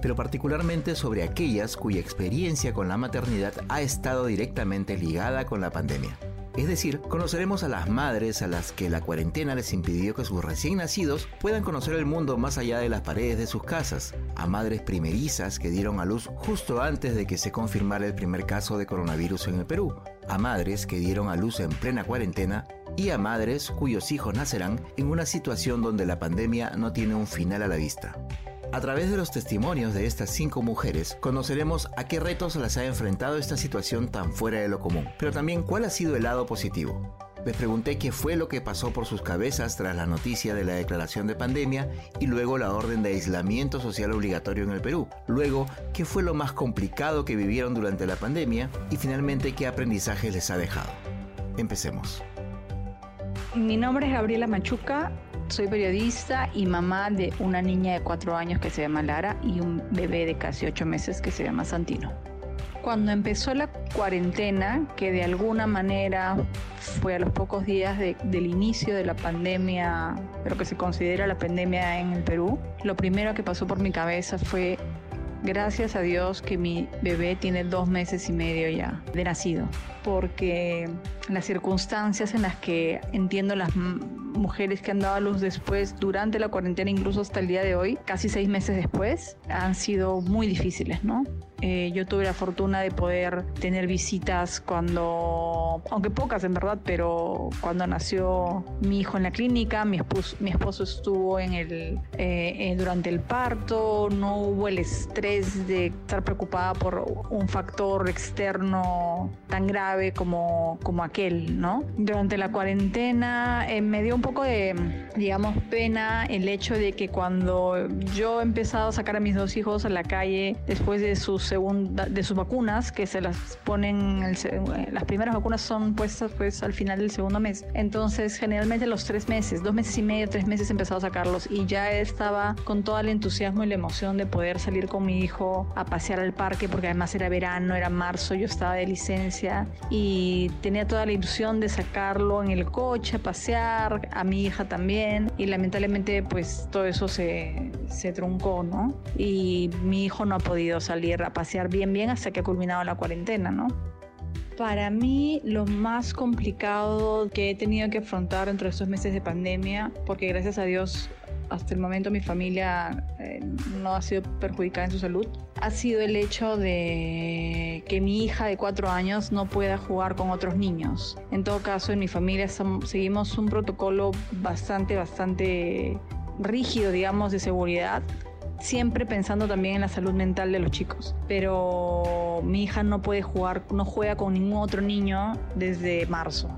pero particularmente sobre aquellas cuya experiencia con la maternidad ha estado directamente ligada con la pandemia. Es decir, conoceremos a las madres a las que la cuarentena les impidió que sus recién nacidos puedan conocer el mundo más allá de las paredes de sus casas, a madres primerizas que dieron a luz justo antes de que se confirmara el primer caso de coronavirus en el Perú, a madres que dieron a luz en plena cuarentena y a madres cuyos hijos nacerán en una situación donde la pandemia no tiene un final a la vista. A través de los testimonios de estas cinco mujeres, conoceremos a qué retos las ha enfrentado esta situación tan fuera de lo común, pero también cuál ha sido el lado positivo. Les pregunté qué fue lo que pasó por sus cabezas tras la noticia de la declaración de pandemia y luego la orden de aislamiento social obligatorio en el Perú. Luego, qué fue lo más complicado que vivieron durante la pandemia y finalmente qué aprendizaje les ha dejado. Empecemos. Mi nombre es Gabriela Machuca, soy periodista y mamá de una niña de cuatro años que se llama Lara y un bebé de casi ocho meses que se llama Santino. Cuando empezó la cuarentena, que de alguna manera fue a los pocos días del inicio de la pandemia, lo que se considera la pandemia en el Perú, lo primero que pasó por mi cabeza fue Gracias a Dios que mi bebé tiene dos meses y medio ya de nacido, porque las circunstancias en las que entiendo las mujeres que han dado a luz después, durante la cuarentena, incluso hasta el día de hoy, casi seis meses después, han sido muy difíciles, ¿no? Eh, yo tuve la fortuna de poder tener visitas cuando, aunque pocas en verdad, pero cuando nació mi hijo en la clínica, mi esposo, mi esposo estuvo en el, eh, eh, durante el parto, no hubo el estrés de estar preocupada por un factor externo tan grave como, como aquel, ¿no? Durante la cuarentena me dio un poco de, digamos, pena el hecho de que cuando yo he empezado a sacar a mis dos hijos a la calle después de sus segunda, de sus vacunas, que se las ponen, las primeras vacunas son puestas pues al final del segundo mes. Entonces, generalmente los tres meses, dos meses y medio, tres meses empezado a sacarlos. Y ya estaba con todo el entusiasmo y la emoción de poder salir con mi hijo a pasear al parque, porque además era verano, era marzo, yo estaba de licencia. Y tenía toda la ilusión de sacarlo en el coche a pasear, a mi hija también. Y lamentablemente pues todo eso se, se truncó, ¿no? Y mi hijo no ha podido salir a pasear bien bien hasta que ha culminado la cuarentena, ¿no? Para mí lo más complicado que he tenido que afrontar dentro de estos meses de pandemia, porque gracias a Dios hasta el momento mi familia eh, no ha sido perjudicada en su salud, ha sido el hecho de que mi hija de cuatro años no pueda jugar con otros niños. En todo caso, en mi familia seguimos un protocolo bastante, bastante rígido, digamos, de seguridad siempre pensando también en la salud mental de los chicos. Pero mi hija no puede jugar, no juega con ningún otro niño desde marzo.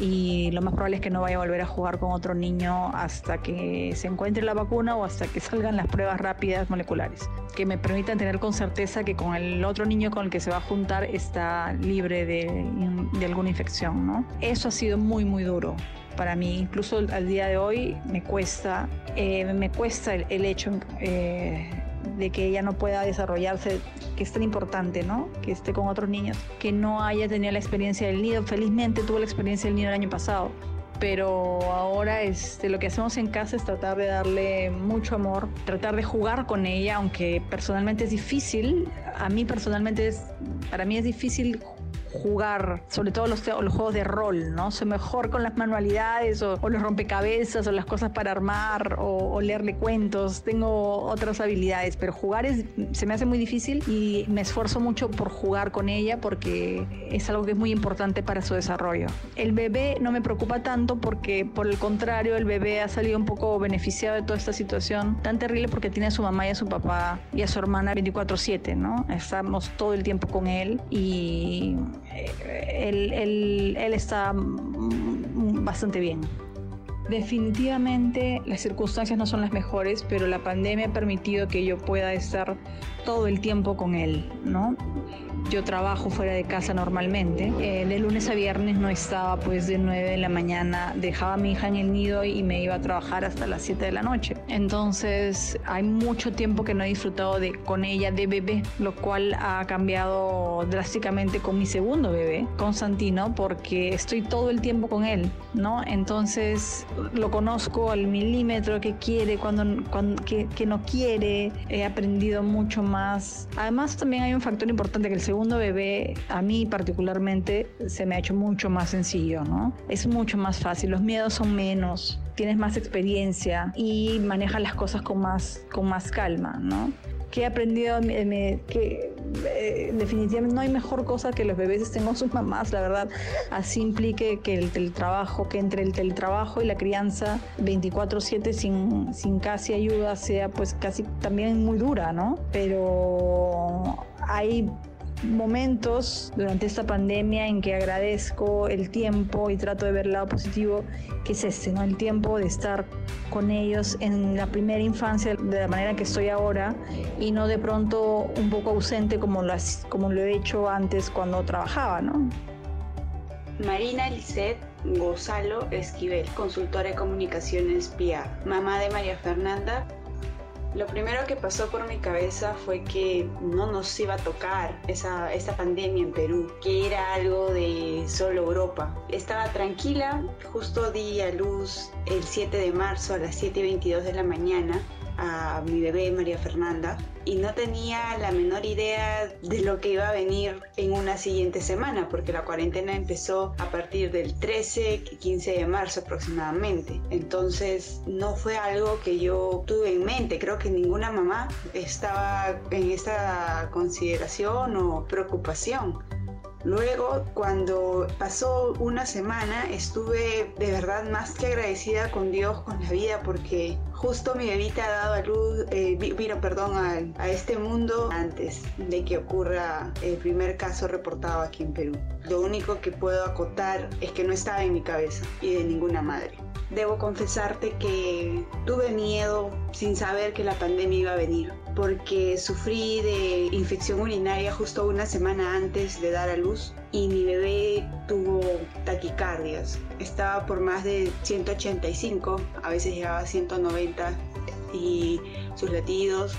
Y lo más probable es que no vaya a volver a jugar con otro niño hasta que se encuentre la vacuna o hasta que salgan las pruebas rápidas moleculares, que me permitan tener con certeza que con el otro niño con el que se va a juntar está libre de, alguna infección, ¿no? Eso ha sido muy, muy duro para mí. Incluso al día de hoy me cuesta, eh, me cuesta el, hecho eh, de que ella no pueda desarrollarse, que es tan importante, ¿no? Que esté con otros niños, que no haya tenido la experiencia del nido. Felizmente tuvo la experiencia del nido el año pasado, pero ahora este, lo que hacemos en casa es tratar de darle mucho amor, tratar de jugar con ella, aunque personalmente es difícil. A mí personalmente es, para mí es difícil jugar, sobre todo los, los juegos de rol, ¿no? Soy mejor con las manualidades o, los rompecabezas o las cosas para armar o, leerle cuentos. Tengo otras habilidades, pero jugar es, se me hace muy difícil y me esfuerzo mucho por jugar con ella porque es algo que es muy importante para su desarrollo. El bebé no me preocupa tanto porque, por el contrario, el bebé ha salido un poco beneficiado de toda esta situación tan terrible porque tiene a su mamá y a su papá y a su hermana 24/7, ¿no? Estamos todo el tiempo con él y él, él, está bastante bien. Definitivamente las circunstancias no son las mejores, pero la pandemia ha permitido que yo pueda estar todo el tiempo con él, ¿no? Yo trabajo fuera de casa normalmente. Eh, de lunes a viernes no estaba pues de 9 de la mañana, dejaba a mi hija en el nido y me iba a trabajar hasta las 7 de la noche. Entonces hay mucho tiempo que no he disfrutado de, con ella de bebé, lo cual ha cambiado drásticamente con mi segundo bebé, con Santino, porque estoy todo el tiempo con él, ¿no? Entonces lo conozco al milímetro que quiere, cuando, cuando que, que no quiere, he aprendido mucho más. Además también hay un factor importante que el segundo bebé, a mí particularmente, se me ha hecho mucho más sencillo, ¿no? Es mucho más fácil, los miedos son menos, tienes más experiencia y manejas las cosas con más, con más calma, ¿no? que he aprendido que eh, definitivamente no hay mejor cosa que los bebés estén con sus mamás, la verdad. Así implique que el teletrabajo, que entre el teletrabajo y la crianza 24/7 sin, sin casi ayuda sea pues casi también muy dura, ¿no? Pero hay momentos durante esta pandemia en que agradezco el tiempo y trato de ver el lado positivo, que es este, ¿no? El tiempo de estar con ellos en la primera infancia de la manera que estoy ahora y no de pronto un poco ausente como lo, como lo he hecho antes cuando trabajaba, ¿no? Marina Lisset Gonzalo Esquivel, consultora de comunicaciones PIA, mamá de María Fernanda, lo primero que pasó por mi cabeza fue que no nos iba a tocar esa, pandemia en Perú, que era algo de solo Europa. Estaba tranquila, justo di a luz el 7 de marzo a las 7.22 de la mañana a mi bebé María Fernanda y no tenía la menor idea de lo que iba a venir en una siguiente semana porque la cuarentena empezó a partir del 13, 15 de marzo aproximadamente. Entonces no fue algo que yo tuve en mente. Creo que ninguna mamá estaba en esta consideración o preocupación. Luego, cuando pasó una semana, estuve de verdad más que agradecida con Dios, con la vida, porque justo mi bebita ha dado a luz, eh, vino, perdón, a, a, este mundo antes de que ocurra el primer caso reportado aquí en Perú. Lo único que puedo acotar es que no estaba en mi cabeza y de ninguna madre. Debo confesarte que tuve miedo sin saber que la pandemia iba a venir porque sufrí de infección urinaria justo una semana antes de dar a luz y mi bebé tuvo taquicardias. Estaba por más de 185, a veces llegaba a 190 y sus latidos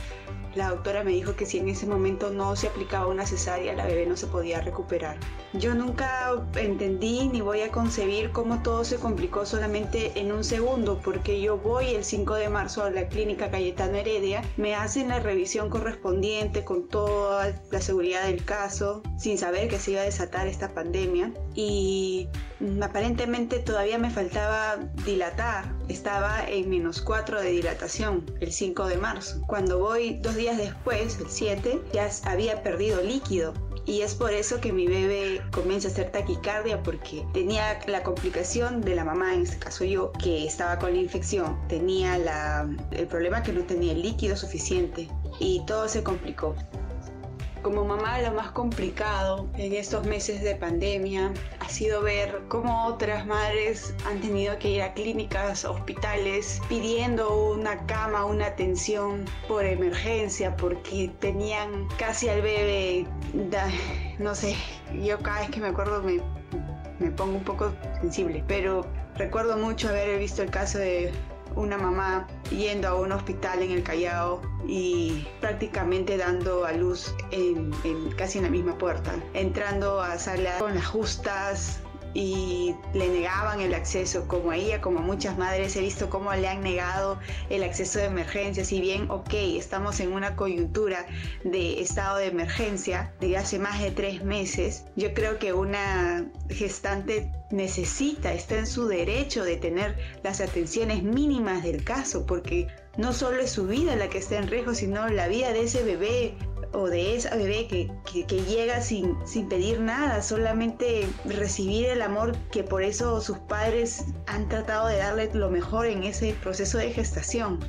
la doctora me dijo que si en ese momento no se aplicaba una cesárea, la bebé no se podía recuperar. Yo nunca entendí ni voy a concebir cómo todo se complicó solamente en un segundo, porque yo voy el 5 de marzo a la clínica Cayetano Heredia, me hacen la revisión correspondiente con toda la seguridad del caso, sin saber que se iba a desatar esta pandemia, y aparentemente todavía me faltaba dilatar, estaba en menos 4 de dilatación el 5 de marzo. Cuando voy dos días después, el 7, ya había perdido líquido y es por eso que mi bebé comienza a hacer taquicardia porque tenía la complicación de la mamá, en este caso yo, que estaba con la infección, tenía el problema que no tenía líquido suficiente y todo se complicó. Como mamá lo más complicado en estos meses de pandemia ha sido ver cómo otras madres han tenido que ir a clínicas, hospitales, pidiendo una cama, una atención por emergencia porque tenían casi al bebé, no sé, yo cada vez que me acuerdo me, me pongo un poco sensible, pero recuerdo mucho haber visto el caso de una mamá yendo a un hospital en el Callao y prácticamente dando a luz en, casi en la misma puerta, entrando a sala con las justas, y le negaban el acceso, como a ella, como a muchas madres, he visto cómo le han negado el acceso de emergencia, si bien, ok, estamos en una coyuntura de estado de emergencia de hace más de tres meses, yo creo que una gestante necesita, está en su derecho de tener las atenciones mínimas del caso, porque no solo es su vida la que está en riesgo, sino la vida de ese bebé, o de esa bebé que, que, llega sin, sin pedir nada, solamente recibir el amor que por eso sus padres han tratado de darle lo mejor en ese proceso de gestación.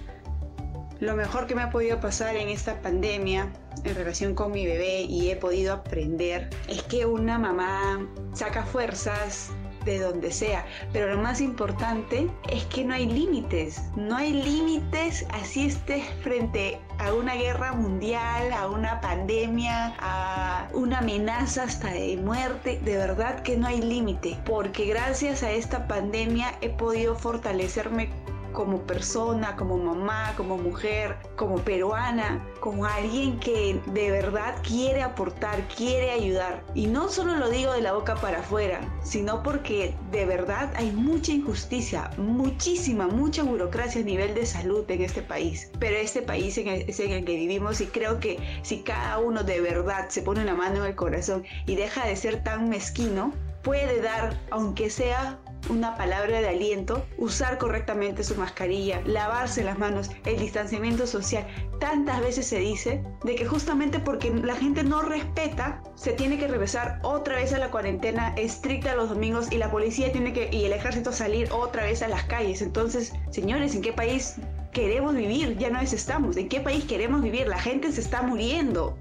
Lo mejor que me ha podido pasar en esta pandemia en relación con mi bebé y he podido aprender es que una mamá saca fuerzas de donde sea. Pero lo más importante es que no hay límites. No hay límites así estés frente a una guerra mundial, a una pandemia, a una amenaza hasta de muerte. De verdad que no hay límite. Porque gracias a esta pandemia he podido fortalecerme como persona, como mamá, como mujer, como peruana, como alguien que de verdad quiere aportar, quiere ayudar. Y no solo lo digo de la boca para afuera, sino porque de verdad hay mucha injusticia, muchísima, mucha burocracia a nivel de salud en este país. Pero este país es en el que vivimos y creo que si cada uno de verdad se pone una mano en el corazón y deja de ser tan mezquino, puede dar, aunque sea una palabra de aliento, usar correctamente su mascarilla, lavarse las manos, el distanciamiento social. Tantas veces se dice de que justamente porque la gente no respeta, se tiene que regresar otra vez a la cuarentena estricta los domingos y la policía tiene que y el ejército salir otra vez a las calles. Entonces, señores, ¿en qué país queremos vivir? Ya no es estamos. ¿En qué país queremos vivir? La gente se está muriendo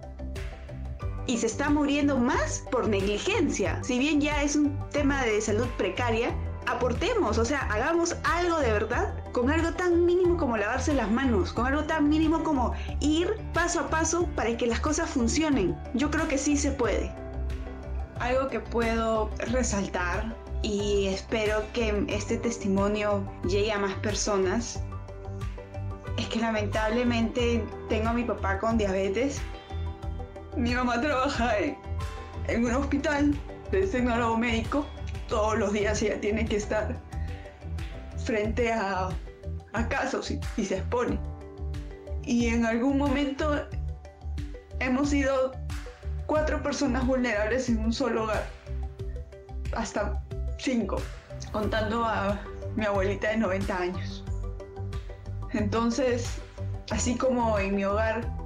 y se está muriendo más por negligencia. Si bien ya es un tema de salud precaria, aportemos, o sea, hagamos algo de verdad con algo tan mínimo como lavarse las manos, con algo tan mínimo como ir paso a paso para que las cosas funcionen. Yo creo que sí se puede. Algo que puedo resaltar y espero que este testimonio llegue a más personas es que lamentablemente tengo a mi papá con diabetes. Mi mamá trabaja en, un hospital de tecnólogo médico todos los días ella tiene que estar frente a, casos y, y se expone. Y en algún momento hemos sido cuatro personas vulnerables en un solo hogar. Hasta cinco, contando a mi abuelita de 90 años. Entonces, así como en mi hogar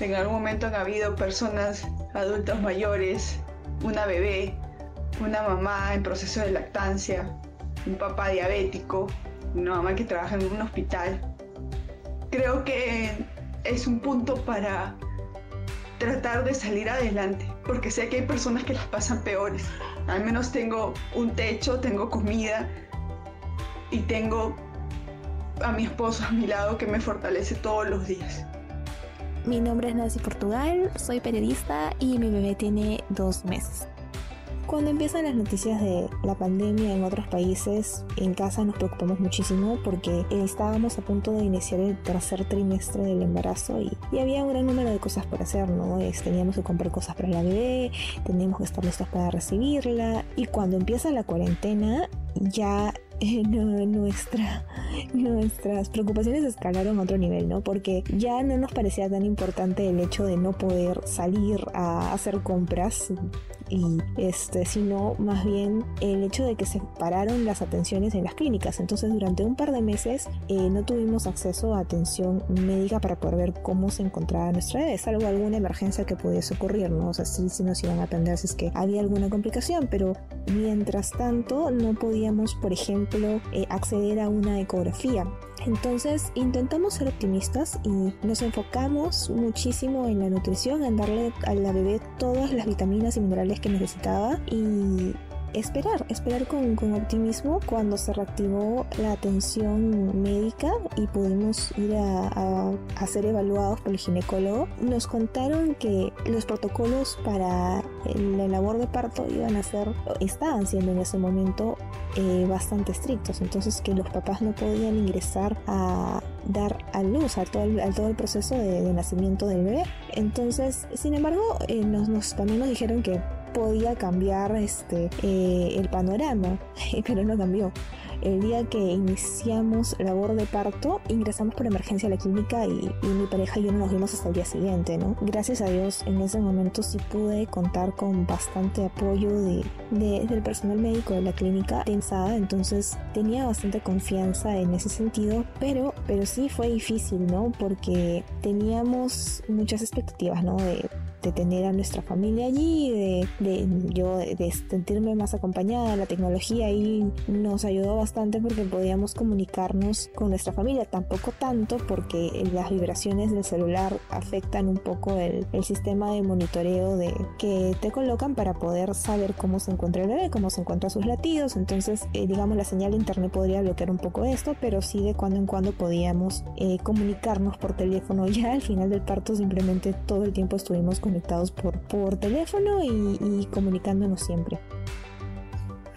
en algún momento han habido personas adultas mayores, una bebé, una mamá en proceso de lactancia, un papá diabético, una mamá que trabaja en un hospital. Creo que es un punto para tratar de salir adelante, porque sé que hay personas que las pasan peores. Al menos tengo un techo, tengo comida y tengo a mi esposo a mi lado que me fortalece todos los días. Mi nombre es Nancy Portugal, soy periodista y mi bebé tiene dos meses. Cuando empiezan las noticias de la pandemia en otros países, en casa nos preocupamos muchísimo porque estábamos a punto de iniciar el tercer trimestre del embarazo y, había un gran número de cosas por hacer, ¿no? teníamos que comprar cosas para la bebé, teníamos que estar listos para recibirla y cuando empieza la cuarentena ya nuestra, nuestras preocupaciones escalaron a otro nivel, ¿no? Porque ya no nos parecía tan importante el hecho de no poder salir a hacer compras y este, sino más bien el hecho de que se pararon las atenciones en las clínicas. Entonces durante un par de meses eh, no tuvimos acceso a atención médica para poder ver cómo se encontraba nuestra bebé, salvo alguna emergencia que pudiese ocurrir, ¿no? O sea, sí, sí nos iban a atender si es que había alguna complicación, pero mientras tanto no podíamos, por ejemplo, eh, acceder a una ecografía. Entonces intentamos ser optimistas y nos enfocamos muchísimo en la nutrición, en darle a la bebé todas las vitaminas y minerales que necesitaba y esperar, esperar con, optimismo cuando se reactivó la atención médica y pudimos ir a, ser evaluados por el ginecólogo. Nos contaron que los protocolos para la labor de parto iban a ser, estaban siendo en ese momento eh, bastante estrictos, entonces que los papás no podían ingresar a dar a luz a todo el, todo el proceso de, nacimiento del bebé. Entonces, sin embargo, eh, nos, nos, también nos dijeron que podía cambiar este, eh, el panorama, pero no cambió. El día que iniciamos labor de parto, ingresamos por emergencia a la clínica y, mi pareja y yo no nos vimos hasta el día siguiente, ¿no? Gracias a Dios, en ese momento sí pude contar con bastante apoyo de, del personal médico de la clínica pensada, entonces tenía bastante confianza en ese sentido, pero, pero sí fue difícil, ¿no? Porque teníamos muchas expectativas, ¿no? De, de tener a nuestra familia allí, de de yo de sentirme más acompañada. La tecnología ahí nos ayudó bastante porque podíamos comunicarnos con nuestra familia, tampoco tanto porque las vibraciones del celular afectan un poco el, el sistema de monitoreo de que te colocan para poder saber cómo se encuentra el bebé, cómo se encuentran sus latidos. Entonces, eh, digamos, la señal de internet podría bloquear un poco esto, pero sí de cuando en cuando podíamos eh, comunicarnos por teléfono. Ya al final del parto simplemente todo el tiempo estuvimos conectados por, por teléfono y, y comunicándonos siempre.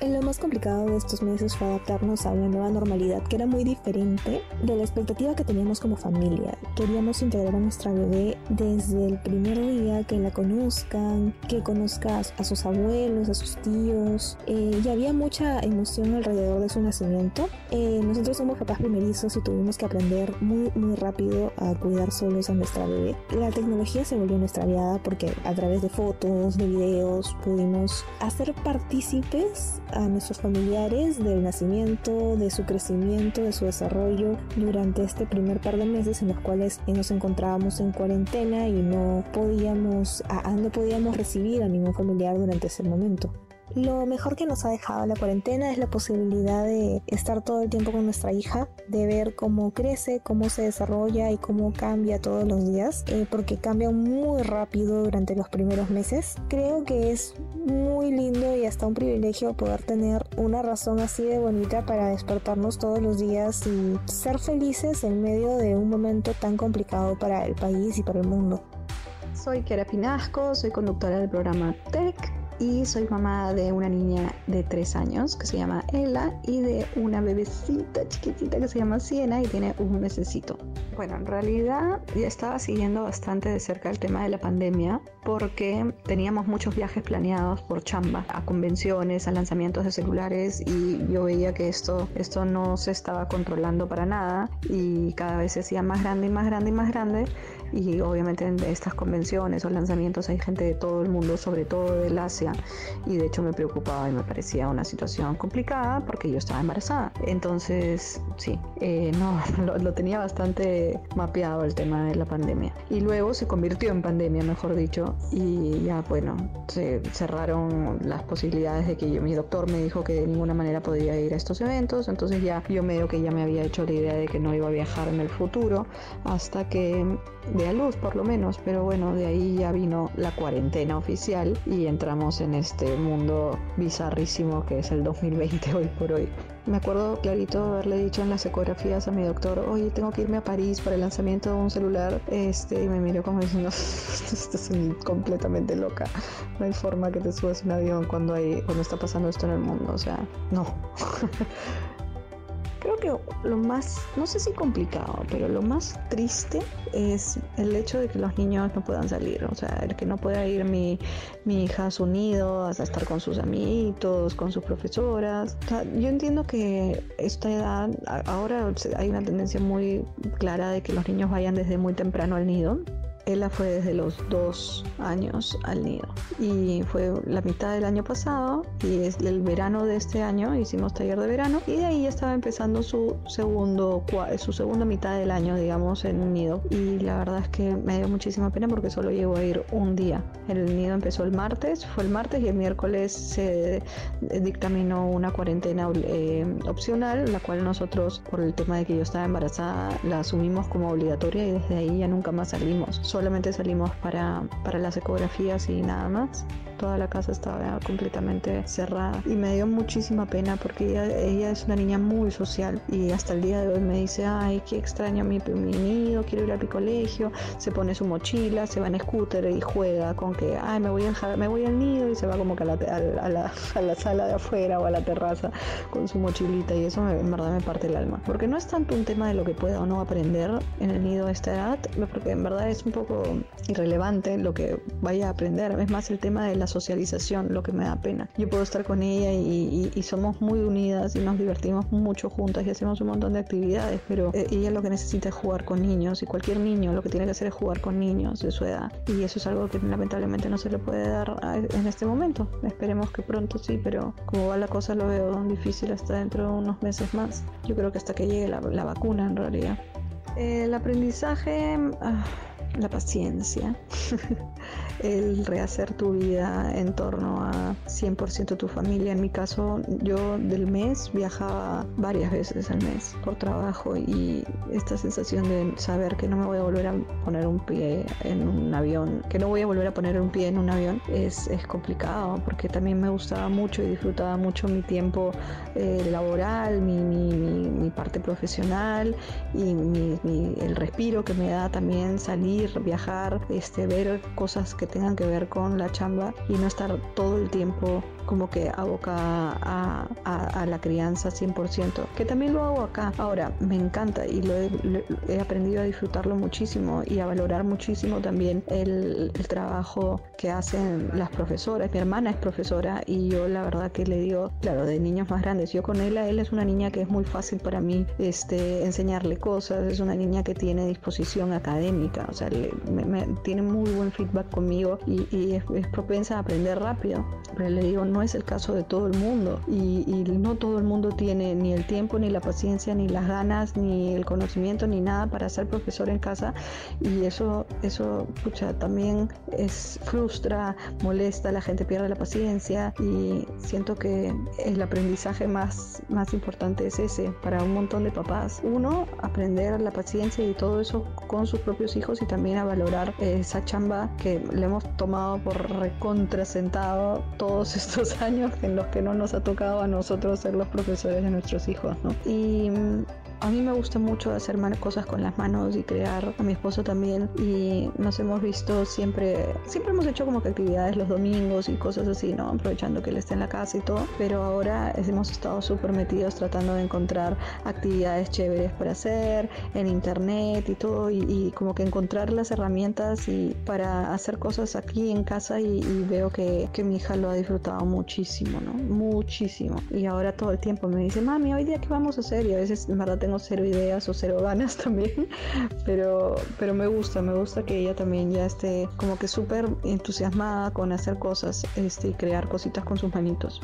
Lo más complicado de estos meses fue adaptarnos a una nueva normalidad que era muy diferente de la expectativa que teníamos como familia. Queríamos integrar a nuestra bebé desde el primer día, que la conozcan, que conozca a sus abuelos, a sus tíos. Eh, y había mucha emoción alrededor de su nacimiento. Eh, nosotros somos papás primerizos y tuvimos que aprender muy, muy rápido a cuidar solos a nuestra bebé. La tecnología se volvió nuestra aliada porque a través de fotos, de videos, pudimos hacer partícipes a nuestros familiares del nacimiento, de su crecimiento, de su desarrollo durante este primer par de meses en los cuales nos encontrábamos en cuarentena y no podíamos, no podíamos recibir a ningún familiar durante ese momento. Lo mejor que nos ha dejado la cuarentena es la posibilidad de estar todo el tiempo con nuestra hija, de ver cómo crece, cómo se desarrolla y cómo cambia todos los días, eh, porque cambia muy rápido durante los primeros meses. Creo que es muy lindo y hasta un privilegio poder tener una razón así de bonita para despertarnos todos los días y ser felices en medio de un momento tan complicado para el país y para el mundo. Soy Kiara Pinasco, soy conductora del programa Tech y soy mamá de una niña de 3 años que se llama Ella y de una bebecita chiquitita que se llama Siena y tiene un mesecito. Bueno, en realidad ya estaba siguiendo bastante de cerca el tema de la pandemia porque teníamos muchos viajes planeados por chamba a convenciones, a lanzamientos de celulares y yo veía que esto, esto no se estaba controlando para nada y cada vez se hacía más grande y más grande y más grande y obviamente en estas convenciones o lanzamientos hay gente de todo el mundo, sobre todo del Asia, y de hecho me preocupaba y me parecía una situación complicada porque yo estaba embarazada. Entonces, sí, eh, no, lo, tenía bastante mapeado el tema de la pandemia. Y luego se convirtió en pandemia, mejor dicho, y ya, bueno, se cerraron las posibilidades de que yo, mi doctor me dijo que de ninguna manera podía ir a estos eventos, entonces ya yo medio que ya me había hecho la idea de que no iba a viajar en el futuro hasta que a luz por lo menos, pero bueno, de ahí ya vino la cuarentena oficial y entramos en este mundo bizarrísimo que es el 2020 hoy por hoy. Me acuerdo clarito haberle dicho en las ecografías a mi doctor, oye, tengo que irme a París para el lanzamiento de un celular, este, y me miró como diciendo, estás completamente loca, no hay forma que te subas un avión cuando, hay, cuando está pasando esto en el mundo, o sea, no. Creo que lo más, no sé si complicado, pero lo más triste es el hecho de que los niños no puedan salir. O sea, el que no pueda ir mi, mi hija a su nido, a estar con sus amiguitos, con sus profesoras. yo entiendo que esta edad, ahora hay una tendencia muy clara de que los niños vayan desde muy temprano al nido ella fue desde los dos años al nido. Y fue la mitad del año pasado y es el verano de este año hicimos taller de verano. Y de ahí ya estaba empezando su segundo su segunda mitad del año digamos en un nido. Y la verdad es que me dio muchísima pena porque solo llegó a ir un día. El nido empezó el martes fue el martes y el miércoles se dictaminó una cuarentena eh, opcional la cual nosotros por el tema de que yo estaba embarazada la asumimos como obligatoria y desde ahí ya nunca más salimos solamente salimos para, para las ecografías y nada más toda la casa estaba completamente cerrada. Y me dio muchísima pena porque ella, ella, es una niña muy social y hasta el día de hoy me dice, ay, qué extraño mi, mi nido, quiero ir a mi colegio, se pone su mochila, se va en scooter y juega con que, ay, me voy, a, me voy al nido y se va como que a la, a, la, a la, sala de afuera o a la terraza con su mochilita y eso en verdad me parte el alma. Porque no es tanto un tema de lo que pueda o no aprender en el nido a esta edad, porque en verdad es un poco irrelevante lo que vaya a aprender, es más el tema de la socialización lo que me da pena. Yo puedo estar con ella y, somos muy unidas y nos divertimos mucho juntas y hacemos un montón de actividades, pero eh, ella lo que necesita es jugar con niños y cualquier niño lo que tiene que hacer es jugar con niños de su edad y eso es algo que lamentablemente no se le puede dar en este momento. Esperemos que pronto sí, pero como va la cosa lo veo difícil hasta dentro de unos meses más. Yo creo que hasta que llegue la, vacuna en realidad. El aprendizaje... Ah, la paciencia, el rehacer tu vida en torno a 100% tu familia. En mi caso, yo del mes viajaba varias veces al mes por trabajo y esta sensación de saber que no me voy a volver a poner un pie en un avión, que no voy a volver a poner un pie en un avión, es, es complicado porque también me gustaba mucho y disfrutaba mucho mi tiempo eh, laboral, mi, mi, mi, parte profesional y el respiro que me da también salir, viajar, este, ver cosas que tengan que ver con la chamba y no estar todo el tiempo como que abocada a, a, la crianza 100%, que también lo hago acá. Ahora, me encanta y lo he, aprendido a disfrutarlo muchísimo y a valorar muchísimo también el, el, trabajo que hacen las profesoras. Mi hermana es profesora y yo la verdad que le digo, claro, de niños más grandes, yo con él, él es una niña que es muy fácil para mí este, enseñarle cosas, es una niña que tiene disposición académica, o sea, me, tiene muy buen feedback conmigo y, y es, es propensa a aprender rápido. Pero le digo, no es el caso de todo el mundo. Y, no todo el mundo tiene ni el tiempo, ni la paciencia, ni las ganas, ni el conocimiento, ni nada para ser profesor en casa. Y eso, eso, pucha, también es frustra, molesta, la gente pierde la paciencia. Y siento que el aprendizaje más, más importante es ese para un montón de papás. Uno, aprender la paciencia y todo eso con sus propios hijos y también a valorar esa chamba que le hemos tomado por recontrasentado todos estos años en los que no nos ha tocado a nosotros ser los profesores de nuestros hijos, ¿no? Y a mí me gusta mucho hacer cosas con las manos y crear, a mi esposo también, y nos hemos visto siempre, siempre hemos hecho como que actividades los domingos y cosas así, ¿no? Aprovechando que él está en la casa y todo, pero ahora hemos estado súper metidos tratando de encontrar actividades chéveres para hacer en internet y todo, y, como que encontrar las herramientas y para hacer cosas aquí en casa y, veo que, que mi hija lo ha disfrutado muchísimo, ¿no? Muchísimo. Y ahora todo el tiempo me dice, mami, hoy día qué vamos a hacer? Y a veces en verdad tengo cero ideas o cero ganas también, pero, pero me gusta, me gusta que ella también ya esté como que súper entusiasmada con hacer cosas este, y crear cositas con sus manitos.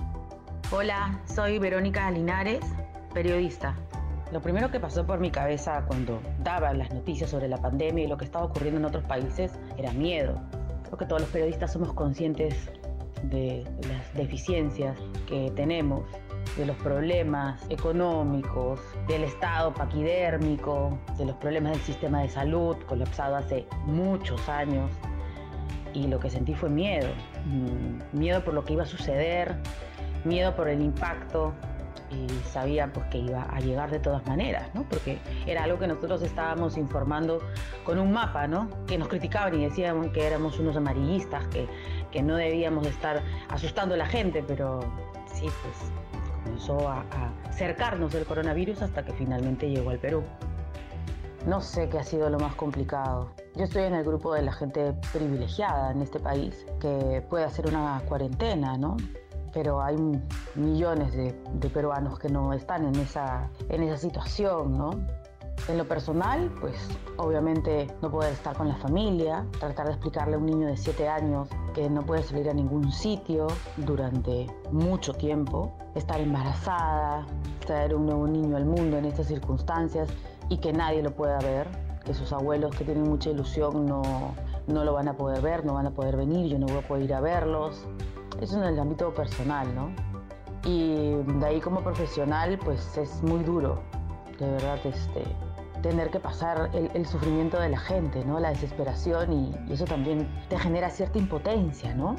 Hola, soy Verónica Linares, periodista. Lo primero que pasó por mi cabeza cuando daba las noticias sobre la pandemia y lo que estaba ocurriendo en otros países era miedo. Creo que todos los periodistas somos conscientes de las deficiencias que tenemos de los problemas económicos, del estado paquidérmico, de los problemas del sistema de salud colapsado hace muchos años. Y lo que sentí fue miedo, mm, miedo por lo que iba a suceder, miedo por el impacto y sabía pues que iba a llegar de todas maneras, ¿no? Porque era algo que nosotros estábamos informando con un mapa, ¿no? Que nos criticaban y decían que éramos unos amarillistas, que, que no debíamos estar asustando a la gente, pero sí, pues comenzó a, cercarnos del coronavirus hasta que finalmente llegó al Perú. No sé qué ha sido lo más complicado. Yo estoy en el grupo de la gente privilegiada en este país que puede hacer una cuarentena, ¿no? Pero hay millones de, de peruanos que no están en esa, en esa situación, ¿no? En lo personal, pues obviamente no poder estar con la familia, tratar de explicarle a un niño de 7 años que no puede salir a ningún sitio durante mucho tiempo, estar embarazada, traer un nuevo niño al mundo en estas circunstancias y que nadie lo pueda ver, que sus abuelos que tienen mucha ilusión no, no lo van a poder ver, no van a poder venir, yo no voy a poder ir a verlos. Eso en el ámbito personal, ¿no? Y de ahí como profesional, pues es muy duro, de verdad, este, tener que pasar el, sufrimiento de la gente, ¿no? La desesperación y, eso también te genera cierta impotencia, ¿no?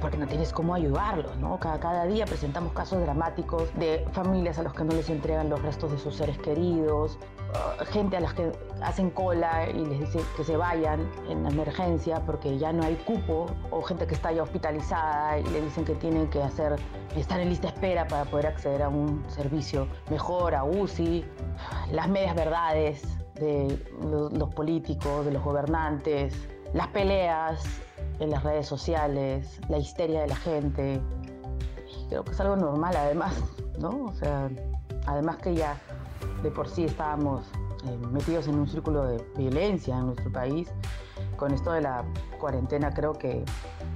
Porque no tienes cómo ayudarlos, ¿no? Cada, día presentamos casos dramáticos de familias a los que no les entregan los restos de sus seres queridos, uh, gente a las que hacen cola y les dicen que se vayan en emergencia porque ya no hay cupo, o gente que está ya hospitalizada y le dicen que tienen que hacer, estar en lista de espera para poder acceder a un servicio mejor, a UCI, las medias verdades de los políticos, de los gobernantes, las peleas en las redes sociales, la histeria de la gente. Creo que es algo normal además, ¿no? O sea, además que ya de por sí estábamos eh, metidos en un círculo de violencia en nuestro país, con esto de la cuarentena creo que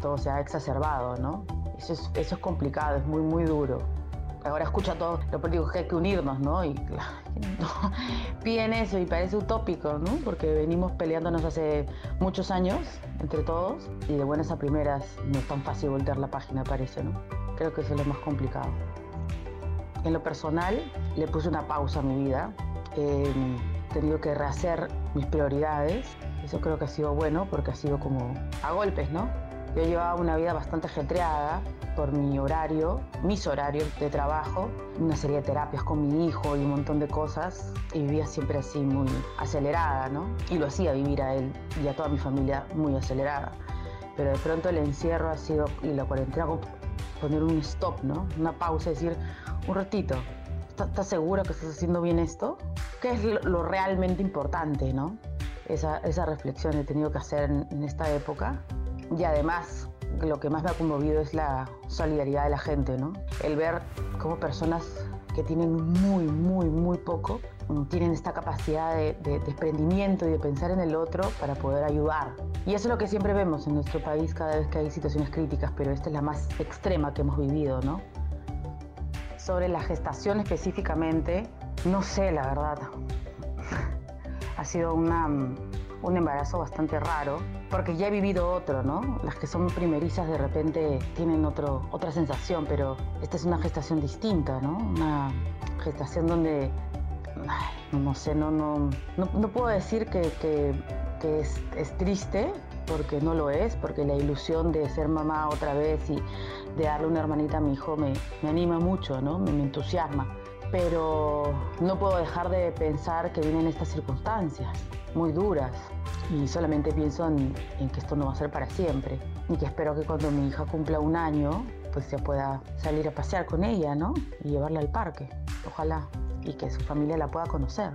todo se ha exacerbado, ¿no? Eso es, eso es complicado, es muy, muy duro. Ahora escucha todo lo políticos que hay que unirnos, ¿no? Y piden eso y parece utópico, ¿no? Porque venimos peleándonos hace muchos años entre todos y de buenas a primeras no es tan fácil voltear la página, parece, ¿no? Creo que eso es lo más complicado. En lo personal, le puse una pausa a mi vida. He tenido que rehacer mis prioridades. Eso creo que ha sido bueno porque ha sido como a golpes, ¿no? Yo llevaba una vida bastante ajetreada por mi horario, mis horarios de trabajo, una serie de terapias con mi hijo y un montón de cosas y vivía siempre así muy acelerada, ¿no? Y lo hacía vivir a él y a toda mi familia muy acelerada. Pero de pronto el encierro ha sido, y la cuarentena, poner un stop, ¿no? Una pausa, decir, un ratito, ¿estás seguro que estás haciendo bien esto? ¿Qué es lo, realmente importante, no? Esa, esa, reflexión he tenido que hacer en, esta época. Y además, lo que más me ha conmovido es la solidaridad de la gente, ¿no? El ver cómo personas que tienen muy, muy, muy poco mm, tienen esta capacidad de, de, desprendimiento y de pensar en el otro para poder ayudar. Y eso es lo que siempre vemos en nuestro país cada vez que hay situaciones críticas, pero esta es la más extrema que hemos vivido, ¿no? Sobre la gestación específicamente, no sé, la verdad. ha sido una, un embarazo bastante raro, porque ya he vivido otro, ¿no? Las que son primerizas de repente tienen otro, otra sensación, pero esta es una gestación distinta, ¿no? Una gestación donde, no sé, no, no, no, puedo decir que, es, triste, porque no lo es, porque la ilusión de ser mamá otra vez y de darle una hermanita a mi hijo me, me anima mucho, ¿no? Me, entusiasma. Pero no puedo dejar de pensar que vienen estas circunstancias muy duras y solamente pienso en, en, que esto no va a ser para siempre y que espero que cuando mi hija cumpla un año pues se pueda salir a pasear con ella, ¿no? Y llevarla al parque, ojalá, y que su familia la pueda conocer.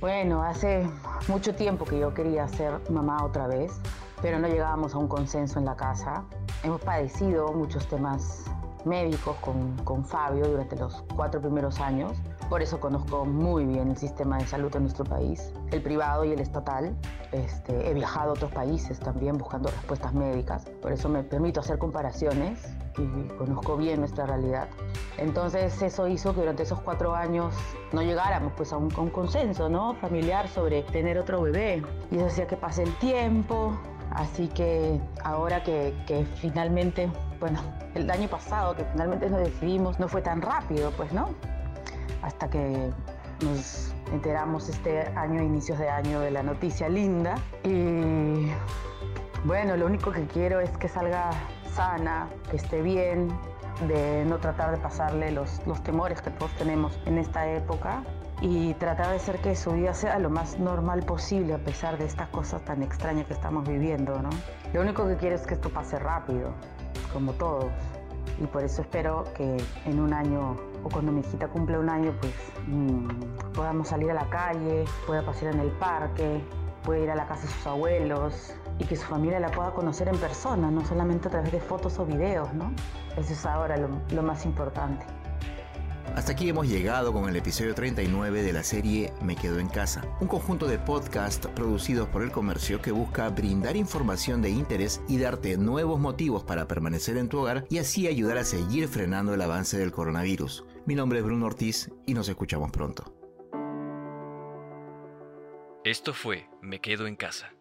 Bueno, hace mucho tiempo que yo quería ser mamá otra vez, pero no llegábamos a un consenso en la casa. Hemos padecido muchos temas médicos con, con Fabio durante los cuatro primeros años por eso conozco muy bien el sistema de salud en nuestro país, el privado y el estatal. Este, he viajado a otros países también buscando respuestas médicas, por eso me permito hacer comparaciones y conozco bien nuestra realidad. Entonces eso hizo que durante esos cuatro años no llegáramos pues a un, consenso ¿no? familiar sobre tener otro bebé. Y eso hacía que pase el tiempo, Así que ahora que, que, finalmente, bueno, el año pasado que finalmente nos decidimos, no fue tan rápido, pues, ¿no? Hasta que nos enteramos este año, inicios de año, de la noticia linda. Y bueno, lo único que quiero es que salga sana, que esté bien, de no tratar de pasarle los, los temores que todos tenemos en esta época y tratar de hacer que su vida sea lo más normal posible a pesar de estas cosas tan extrañas que estamos viviendo, ¿no? Lo único que quiero es que esto pase rápido, como todos y por eso espero que en un año o cuando mi hijita cumple un año pues mm, podamos salir a la calle, pueda pasear en el parque, pueda ir a la casa de sus abuelos y que su familia la pueda conocer en persona, no solamente a través de fotos o videos, ¿no? Eso es ahora lo más importante. Hasta aquí hemos llegado con el episodio 39 de la serie Me Quedo en Casa, un conjunto de podcasts producidos por el comercio que busca brindar información de interés y darte nuevos motivos para permanecer en tu hogar y así ayudar a seguir frenando el avance del coronavirus. Mi nombre es Bruno Ortiz y nos escuchamos pronto. Esto fue Me Quedo en Casa